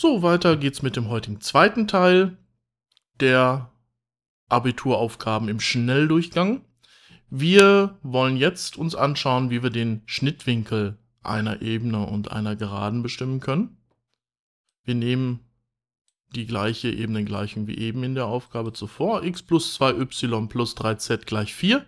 So, weiter geht's mit dem heutigen zweiten Teil der Abituraufgaben im Schnelldurchgang. Wir wollen jetzt uns anschauen, wie wir den Schnittwinkel einer Ebene und einer Geraden bestimmen können. Wir nehmen die gleiche Ebenengleichung wie eben in der Aufgabe zuvor. x plus 2y plus 3z gleich 4.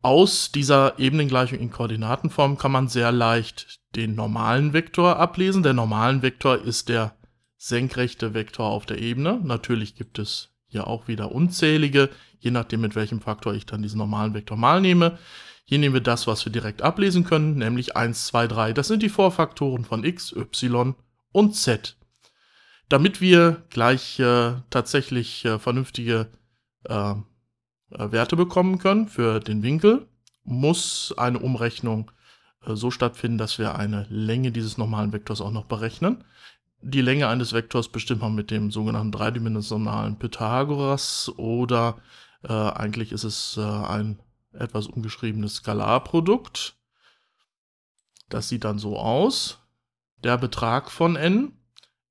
Aus dieser Ebenengleichung in Koordinatenform kann man sehr leicht den normalen Vektor ablesen. Der normalen Vektor ist der senkrechte Vektor auf der Ebene. Natürlich gibt es hier auch wieder unzählige, je nachdem mit welchem Faktor ich dann diesen normalen Vektor mal nehme. Hier nehmen wir das, was wir direkt ablesen können, nämlich 1, 2, 3. Das sind die Vorfaktoren von x, y und z. Damit wir gleich äh, tatsächlich äh, vernünftige äh, äh, Werte bekommen können für den Winkel, muss eine Umrechnung äh, so stattfinden, dass wir eine Länge dieses normalen Vektors auch noch berechnen. Die Länge eines Vektors bestimmt man mit dem sogenannten dreidimensionalen Pythagoras oder äh, eigentlich ist es äh, ein etwas umgeschriebenes Skalarprodukt. Das sieht dann so aus. Der Betrag von n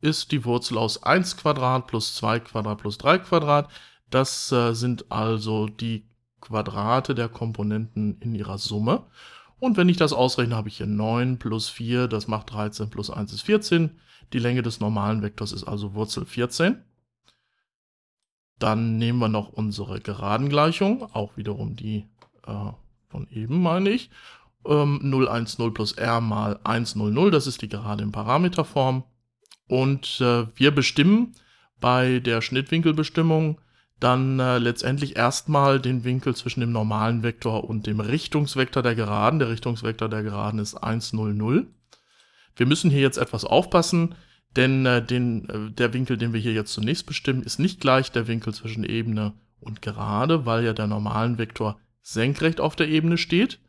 ist die Wurzel aus 1 Quadrat plus 2 Quadrat plus 3 Quadrat. Das äh, sind also die Quadrate der Komponenten in ihrer Summe. Und wenn ich das ausrechne, habe ich hier 9 plus 4, das macht 13 plus 1 ist 14. Die Länge des normalen Vektors ist also Wurzel 14. Dann nehmen wir noch unsere Geradengleichung, auch wiederum die äh, von eben, meine ich. Ähm, 0, 1, 0 plus r mal 1, 0, 0, das ist die Gerade in Parameterform. Und äh, wir bestimmen bei der Schnittwinkelbestimmung dann äh, letztendlich erstmal den Winkel zwischen dem normalen Vektor und dem Richtungsvektor der Geraden. Der Richtungsvektor der Geraden ist 1, 0, 0. Wir müssen hier jetzt etwas aufpassen, denn äh, den, äh, der Winkel, den wir hier jetzt zunächst bestimmen, ist nicht gleich der Winkel zwischen Ebene und Gerade, weil ja der normalen Vektor senkrecht auf der Ebene steht.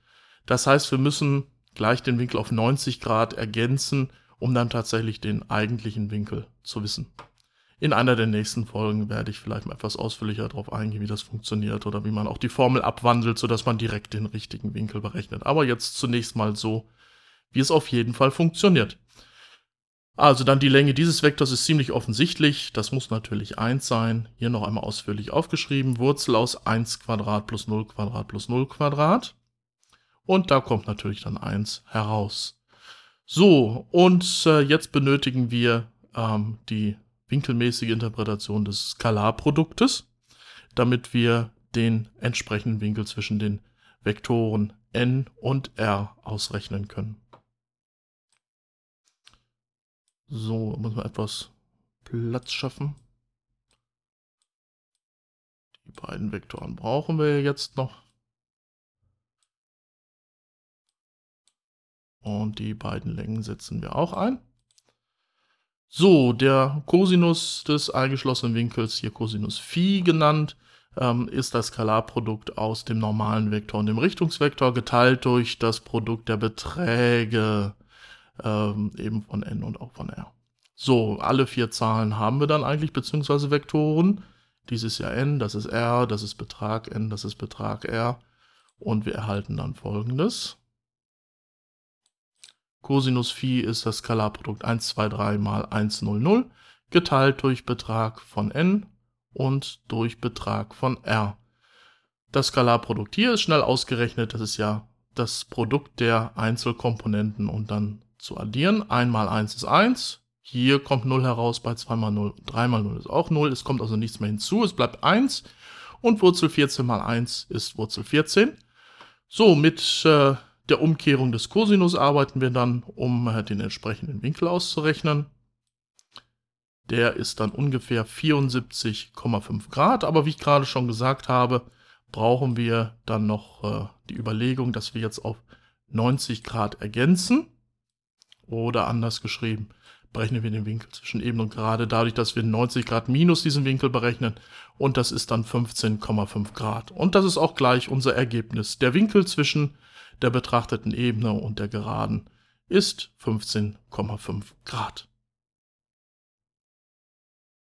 Das heißt, wir müssen gleich den Winkel auf 90 Grad ergänzen, um dann tatsächlich den eigentlichen Winkel zu wissen. In einer der nächsten Folgen werde ich vielleicht mal etwas ausführlicher darauf eingehen, wie das funktioniert oder wie man auch die Formel abwandelt, sodass man direkt den richtigen Winkel berechnet. Aber jetzt zunächst mal so, wie es auf jeden Fall funktioniert. Also dann die Länge dieses Vektors ist ziemlich offensichtlich. Das muss natürlich 1 sein. Hier noch einmal ausführlich aufgeschrieben. Wurzel aus 1 Quadrat plus 0 Quadrat plus 0 Quadrat. Und da kommt natürlich dann 1 heraus. So, und äh, jetzt benötigen wir ähm, die winkelmäßige Interpretation des Skalarproduktes, damit wir den entsprechenden Winkel zwischen den Vektoren n und r ausrechnen können. So, muss man etwas Platz schaffen. Die beiden Vektoren brauchen wir jetzt noch. Und die beiden Längen setzen wir auch ein. So, der Cosinus des eingeschlossenen Winkels, hier Cosinus Phi genannt, ähm, ist das Skalarprodukt aus dem normalen Vektor und dem Richtungsvektor geteilt durch das Produkt der Beträge ähm, eben von n und auch von r. So, alle vier Zahlen haben wir dann eigentlich, beziehungsweise Vektoren. Dies ist ja n, das ist r, das ist Betrag n, das ist Betrag r. Und wir erhalten dann folgendes. Cosinus Phi ist das Skalarprodukt 1, 2, 3 mal 1, 0, 0 geteilt durch Betrag von n und durch Betrag von r. Das Skalarprodukt hier ist schnell ausgerechnet. Das ist ja das Produkt der Einzelkomponenten und dann zu addieren. 1 mal 1 ist 1. Hier kommt 0 heraus bei 2 mal 0. 3 mal 0 ist auch 0. Es kommt also nichts mehr hinzu. Es bleibt 1. Und Wurzel 14 mal 1 ist Wurzel 14. So, mit äh, der Umkehrung des Cosinus arbeiten wir dann, um äh, den entsprechenden Winkel auszurechnen. Der ist dann ungefähr 74,5 Grad, aber wie ich gerade schon gesagt habe, brauchen wir dann noch äh, die Überlegung, dass wir jetzt auf 90 Grad ergänzen. Oder anders geschrieben, berechnen wir den Winkel zwischen eben und gerade dadurch, dass wir 90 Grad minus diesen Winkel berechnen und das ist dann 15,5 Grad. Und das ist auch gleich unser Ergebnis. Der Winkel zwischen der betrachteten Ebene und der Geraden ist 15,5 Grad.